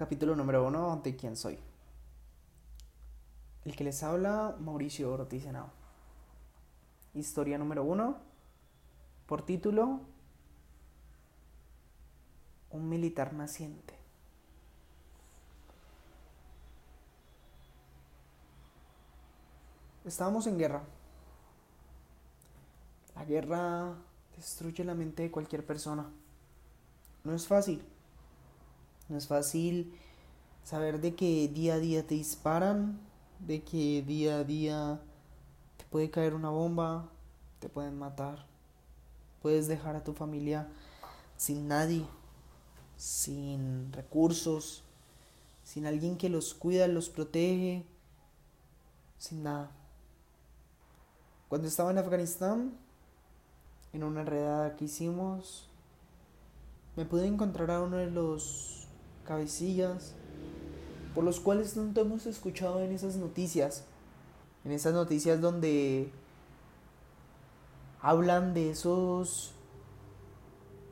Capítulo número uno de quién soy. El que les habla, Mauricio Ortiz Henao. Historia número uno. Por título, Un militar naciente. Estábamos en guerra. La guerra destruye la mente de cualquier persona. No es fácil. No es fácil saber de que día a día te disparan, de que día a día te puede caer una bomba, te pueden matar. Puedes dejar a tu familia sin nadie, sin recursos, sin alguien que los cuida, los protege, sin nada. Cuando estaba en Afganistán, en una redada que hicimos, me pude encontrar a uno de los cabecillas por los cuales tanto hemos escuchado en esas noticias. En esas noticias donde hablan de esos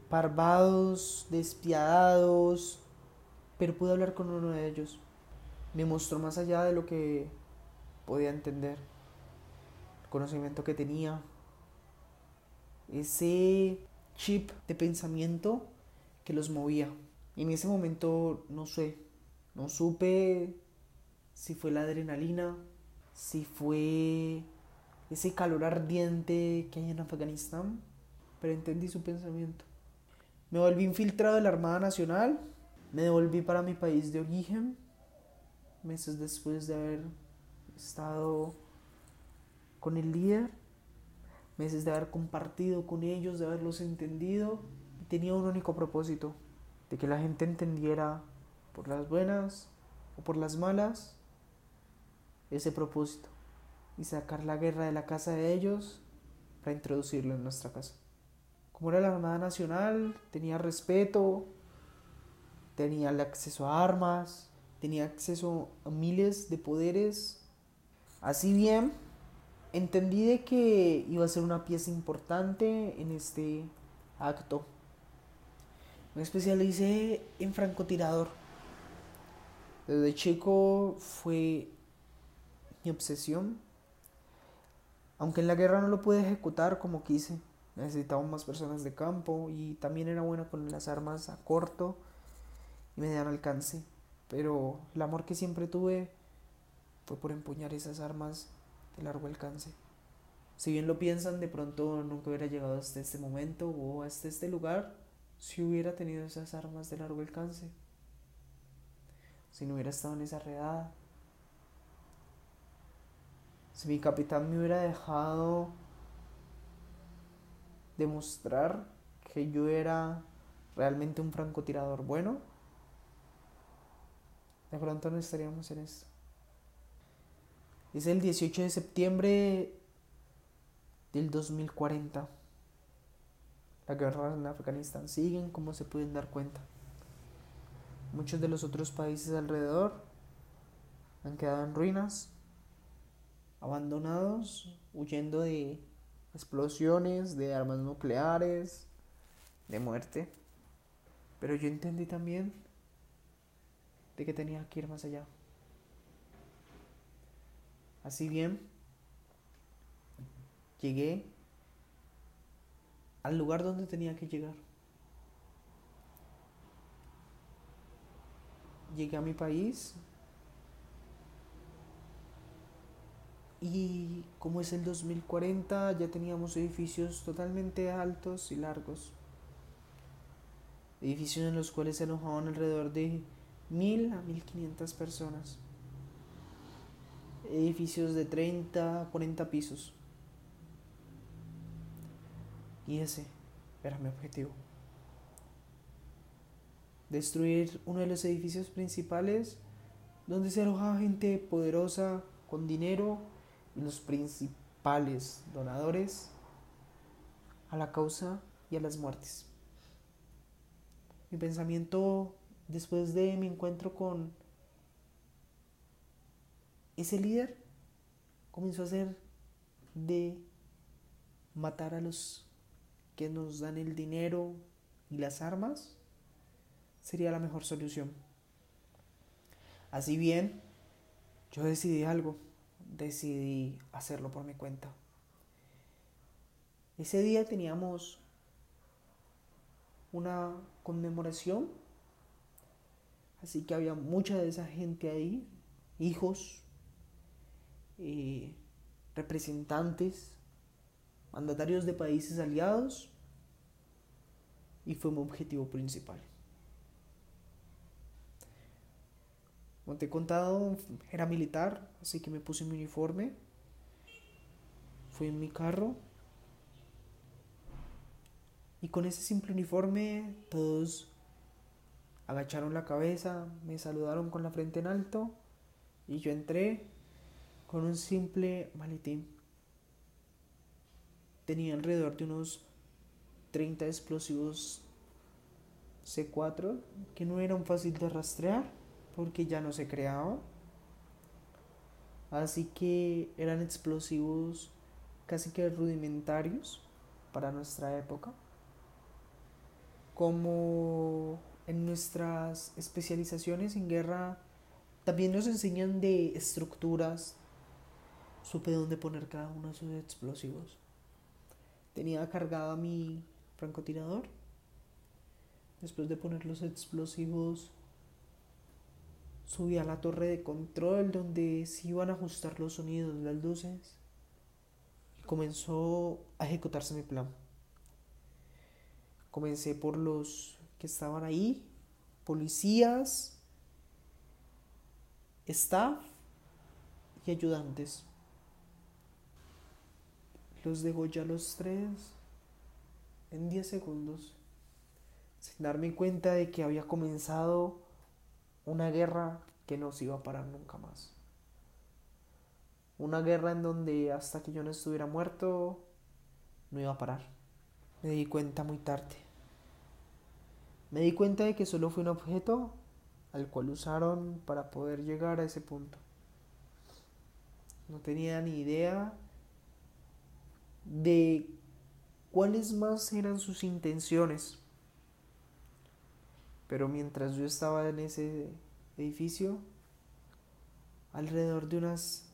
parvados, despiadados, pero pude hablar con uno de ellos. Me mostró más allá de lo que podía entender, el conocimiento que tenía, ese chip de pensamiento que los movía. En ese momento no sé, no supe si fue la adrenalina, si fue ese calor ardiente que hay en Afganistán, pero entendí su pensamiento. Me volví infiltrado de la Armada Nacional, me devolví para mi país de origen, meses después de haber estado con el líder, meses de haber compartido con ellos, de haberlos entendido, tenía un único propósito, de que la gente entendiera por las buenas o por las malas ese propósito y sacar la guerra de la casa de ellos para introducirlo en nuestra casa. Como era la Armada Nacional, tenía respeto, tenía acceso a armas, tenía acceso a miles de poderes. Así bien, entendí de que iba a ser una pieza importante en este acto. Me especialicé en francotirador. Desde chico fue mi obsesión. Aunque en la guerra no lo pude ejecutar como quise. Necesitaba más personas de campo y también era buena con las armas a corto y mediano alcance. Pero el amor que siempre tuve fue por empuñar esas armas de largo alcance. Si bien lo piensan, de pronto nunca hubiera llegado hasta este momento o hasta este lugar si hubiera tenido esas armas de largo alcance. Si no hubiera estado en esa redada. Si mi capitán me hubiera dejado demostrar que yo era realmente un francotirador bueno, de pronto no estaríamos en esto. Es el 18 de septiembre del 2040. La guerra en Afganistán siguen, como se pueden dar cuenta. Muchos de los otros países alrededor han quedado en ruinas, abandonados, huyendo de explosiones, de armas nucleares, de muerte. Pero yo entendí también de que tenía que ir más allá. Así bien, llegué al lugar donde tenía que llegar. Llegué a mi país y como es el 2040 ya teníamos edificios totalmente altos y largos. Edificios en los cuales se alojaban alrededor de mil a mil quinientas personas. Edificios de 30, 40 pisos. Y ese era mi objetivo. Destruir uno de los edificios principales donde se alojaba gente poderosa, con dinero y los principales donadores a la causa y a las muertes. Mi pensamiento después de mi encuentro con ese líder comenzó a ser de matar a los que nos dan el dinero y las armas sería la mejor solución. Así bien, yo decidí algo, decidí hacerlo por mi cuenta. Ese día teníamos una conmemoración, así que había mucha de esa gente ahí, hijos, eh, representantes, mandatarios de países aliados, y fue mi objetivo principal. Como te he contado, era militar, así que me puse mi uniforme, fui en mi carro y con ese simple uniforme todos agacharon la cabeza, me saludaron con la frente en alto y yo entré con un simple maletín. Tenía alrededor de unos 30 explosivos C4 que no eran fácil de rastrear porque ya no se creaba. Así que eran explosivos casi que rudimentarios para nuestra época. Como en nuestras especializaciones en guerra también nos enseñan de estructuras, supe dónde poner cada uno de esos explosivos. Tenía cargado mi francotirador. Después de poner los explosivos Subí a la torre de control donde se iban a ajustar los sonidos, las luces. Y comenzó a ejecutarse mi plan. Comencé por los que estaban ahí, policías, staff y ayudantes. Los dejo ya los tres en 10 segundos, sin darme cuenta de que había comenzado una guerra que no se iba a parar nunca más. Una guerra en donde hasta que yo no estuviera muerto, no iba a parar. Me di cuenta muy tarde. Me di cuenta de que solo fue un objeto al cual usaron para poder llegar a ese punto. No tenía ni idea de cuáles más eran sus intenciones. Pero mientras yo estaba en ese edificio, alrededor de unas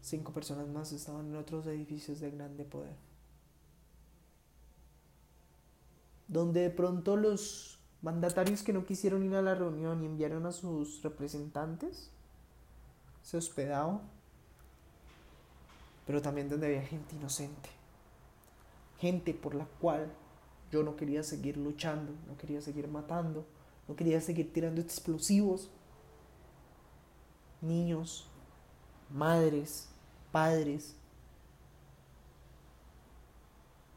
cinco personas más estaban en otros edificios de grande poder. Donde de pronto los mandatarios que no quisieron ir a la reunión y enviaron a sus representantes se hospedaban, pero también donde había gente inocente, gente por la cual yo no quería seguir luchando, no quería seguir matando, no quería seguir tirando explosivos. Niños, madres, padres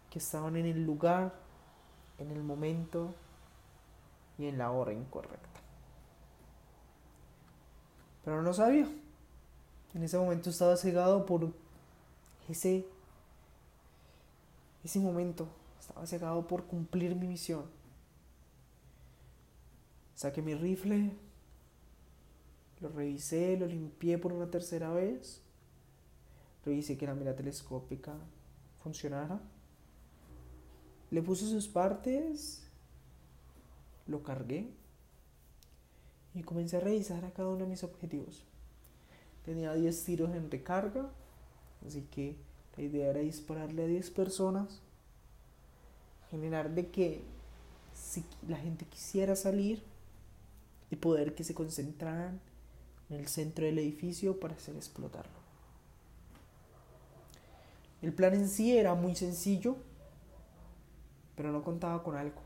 que estaban en el lugar, en el momento y en la hora incorrecta. Pero no sabía. En ese momento estaba cegado por ese ese momento estaba cegado por cumplir mi misión. Saqué mi rifle, lo revisé, lo limpié por una tercera vez, revisé que la mira telescópica funcionara, le puse sus partes, lo cargué y comencé a revisar a cada uno de mis objetivos. Tenía 10 tiros en recarga, así que la idea era dispararle a 10 personas generar de que si la gente quisiera salir y poder que se concentraran en el centro del edificio para hacer explotarlo. El plan en sí era muy sencillo, pero no contaba con algo.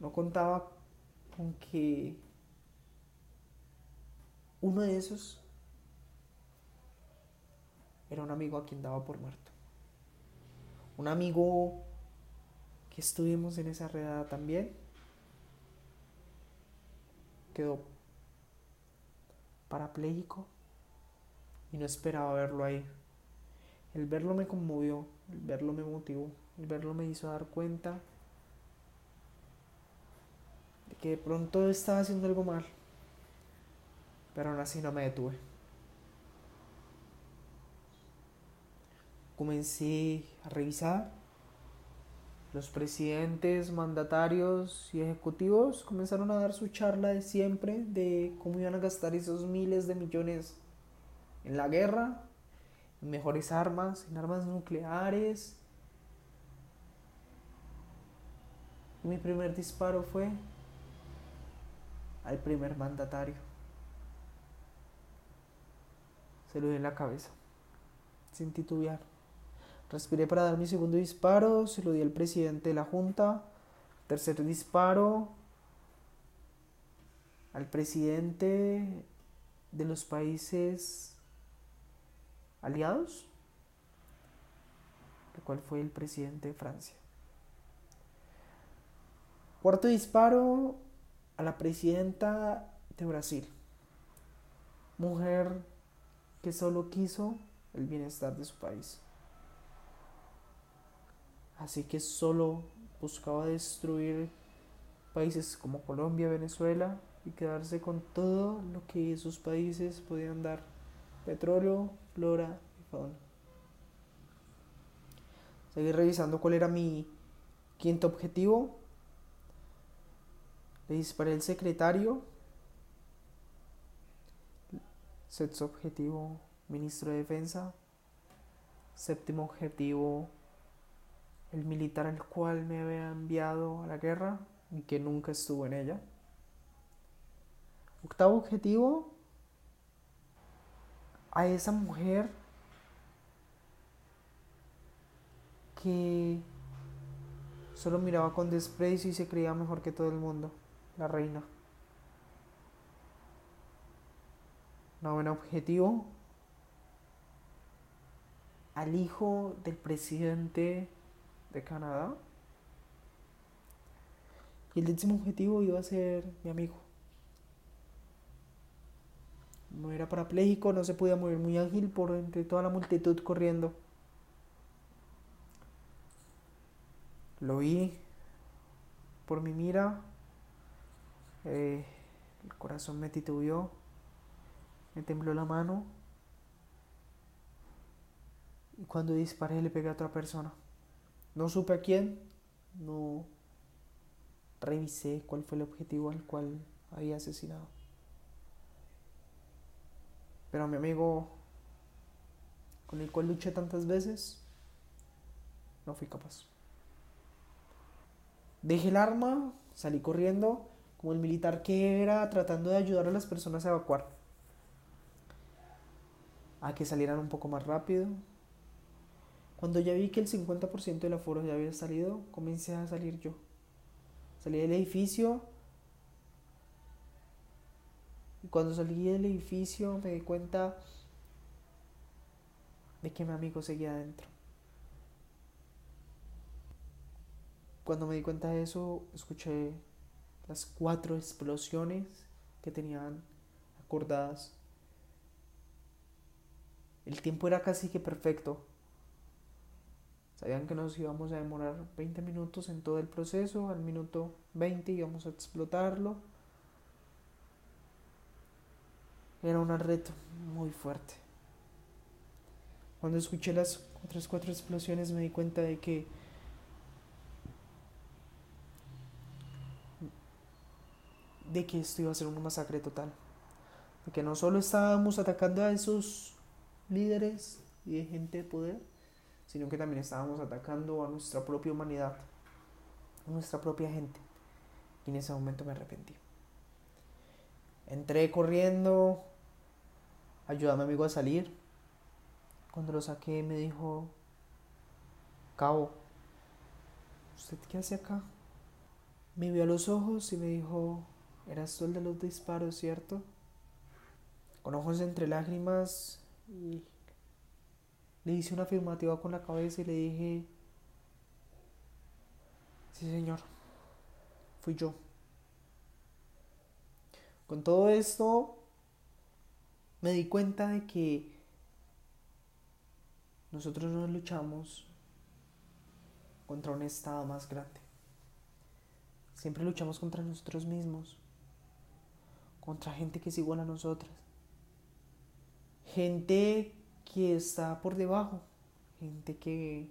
No contaba con que uno de esos era un amigo a quien daba por muerto un amigo que estuvimos en esa redada también quedó parapléjico y no esperaba verlo ahí. El verlo me conmovió, el verlo me motivó, el verlo me hizo dar cuenta de que de pronto estaba haciendo algo mal, pero aún así no me detuve. Comencé a revisar Los presidentes, mandatarios y ejecutivos comenzaron a dar su charla de siempre de cómo iban a gastar esos miles de millones en la guerra, en mejores armas, en armas nucleares. Mi primer disparo fue al primer mandatario. Se lo di en la cabeza, sin titubear. Respiré para dar mi segundo disparo, se lo di al presidente de la Junta. Tercer disparo al presidente de los países aliados, el cual fue el presidente de Francia. Cuarto disparo a la presidenta de Brasil, mujer que solo quiso el bienestar de su país. Así que solo buscaba destruir países como Colombia, Venezuela y quedarse con todo lo que esos países podían dar. Petróleo, flora y fauna. Seguí revisando cuál era mi quinto objetivo. Le disparé el secretario. Sexto objetivo, ministro de Defensa. Séptimo objetivo, el militar al cual me había enviado a la guerra y que nunca estuvo en ella. Octavo objetivo, a esa mujer que solo miraba con desprecio y se creía mejor que todo el mundo, la reina. Noveno objetivo, al hijo del presidente de Canadá. Y el décimo objetivo iba a ser mi amigo. No era parapléjico, no se podía mover muy ágil por entre toda la multitud corriendo. Lo vi por mi mira. Eh, el corazón me titubeó. Me tembló la mano. Y cuando disparé le pegué a otra persona. No supe a quién, no revisé cuál fue el objetivo al cual había asesinado. Pero a mi amigo, con el cual luché tantas veces, no fui capaz. Dejé el arma, salí corriendo, como el militar que era, tratando de ayudar a las personas a evacuar. A que salieran un poco más rápido, cuando ya vi que el 50% del aforo ya había salido, comencé a salir yo. Salí del edificio. Y cuando salí del edificio me di cuenta de que mi amigo seguía adentro. Cuando me di cuenta de eso, escuché las cuatro explosiones que tenían acordadas. El tiempo era casi que perfecto. Sabían que nos íbamos a demorar 20 minutos en todo el proceso, al minuto 20 íbamos a explotarlo. Era un reto muy fuerte. Cuando escuché las otras cuatro explosiones me di cuenta de que de que esto iba a ser una masacre total. De que no solo estábamos atacando a esos líderes y de gente de poder, sino que también estábamos atacando a nuestra propia humanidad, a nuestra propia gente. Y en ese momento me arrepentí. Entré corriendo, ayudé a mi amigo a salir. Cuando lo saqué me dijo, Cabo, ¿usted qué hace acá? Me vio a los ojos y me dijo, eras tú el de los disparos, ¿cierto? Con ojos entre lágrimas y le hice una afirmativa con la cabeza y le dije, sí señor, fui yo. Con todo esto me di cuenta de que nosotros no luchamos contra un estado más grande. Siempre luchamos contra nosotros mismos, contra gente que es igual a nosotras. Gente que está por debajo, gente que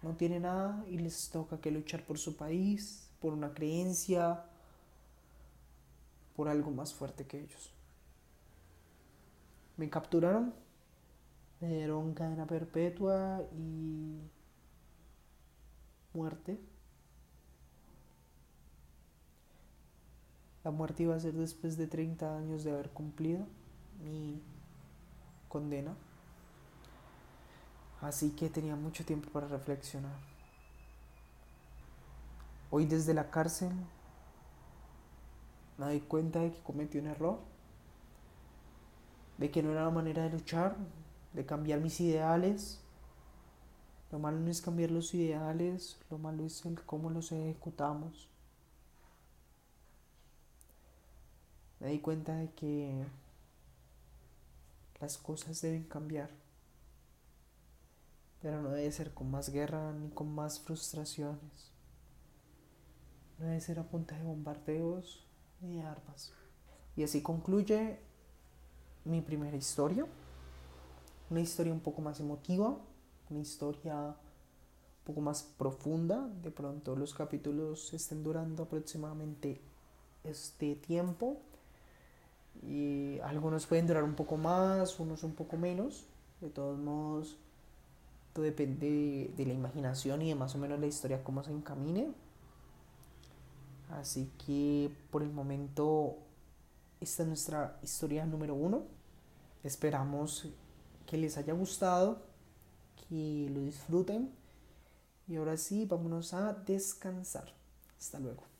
no tiene nada y les toca que luchar por su país, por una creencia, por algo más fuerte que ellos. Me capturaron, me dieron cadena perpetua y muerte. La muerte iba a ser después de 30 años de haber cumplido mi condena. Así que tenía mucho tiempo para reflexionar. Hoy desde la cárcel me doy cuenta de que cometí un error, de que no era la manera de luchar, de cambiar mis ideales. Lo malo no es cambiar los ideales, lo malo es el cómo los ejecutamos. Me di cuenta de que las cosas deben cambiar, pero no debe ser con más guerra ni con más frustraciones. No debe ser a punta de bombardeos ni de armas. Y así concluye mi primera historia. Una historia un poco más emotiva, una historia un poco más profunda. De pronto los capítulos estén durando aproximadamente este tiempo y algunos pueden durar un poco más, unos un poco menos. De todos modos, todo depende de, la imaginación y de más o menos la historia cómo se encamine. Así que por el momento esta es nuestra historia número uno. Esperamos que les haya gustado, que lo disfruten. Y ahora sí, vámonos a descansar. Hasta luego.